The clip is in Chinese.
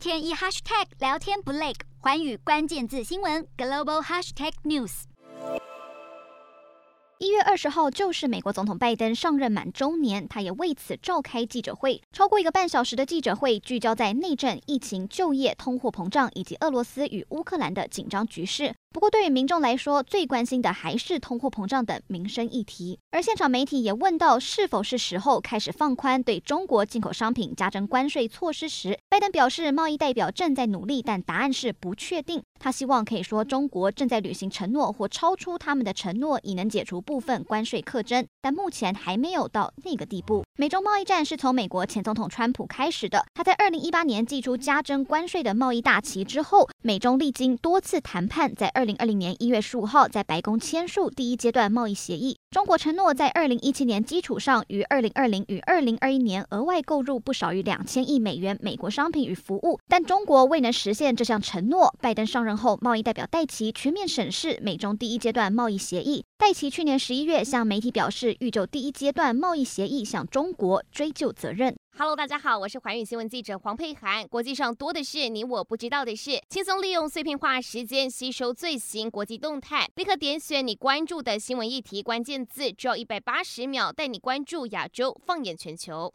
天一 hashtag 聊天不累，环宇关键字新闻 global hashtag news。一月二十号就是美国总统拜登上任满周年，他也为此召开记者会，超过一个半小时的记者会聚焦在内政、疫情、就业、通货膨胀以及俄罗斯与乌克兰的紧张局势。不过，对于民众来说，最关心的还是通货膨胀等民生议题。而现场媒体也问到，是否是时候开始放宽对中国进口商品加征关税措施时，拜登表示，贸易代表正在努力，但答案是不确定。他希望可以说中国正在履行承诺或超出他们的承诺，以能解除部分关税课征，但目前还没有到那个地步。美中贸易战是从美国前总统川普开始的，他在二零一八年祭出加征关税的贸易大旗之后，美中历经多次谈判，在二零二零年一月十五号，在白宫签署第一阶段贸易协议。中国承诺在二零一七年基础上，于二零二零与二零二一年额外购入不少于两千亿美元美国商品与服务，但中国未能实现这项承诺。拜登上任后，贸易代表戴奇全面审视美中第一阶段贸易协议。戴奇去年十一月向媒体表示，欲就第一阶段贸易协议向中国追究责任。Hello，大家好，我是环宇新闻记者黄佩涵。国际上多的是你我不知道的事，轻松利用碎片化时间吸收最新国际动态，立刻点选你关注的新闻议题关键字，只要一百八十秒带你关注亚洲，放眼全球。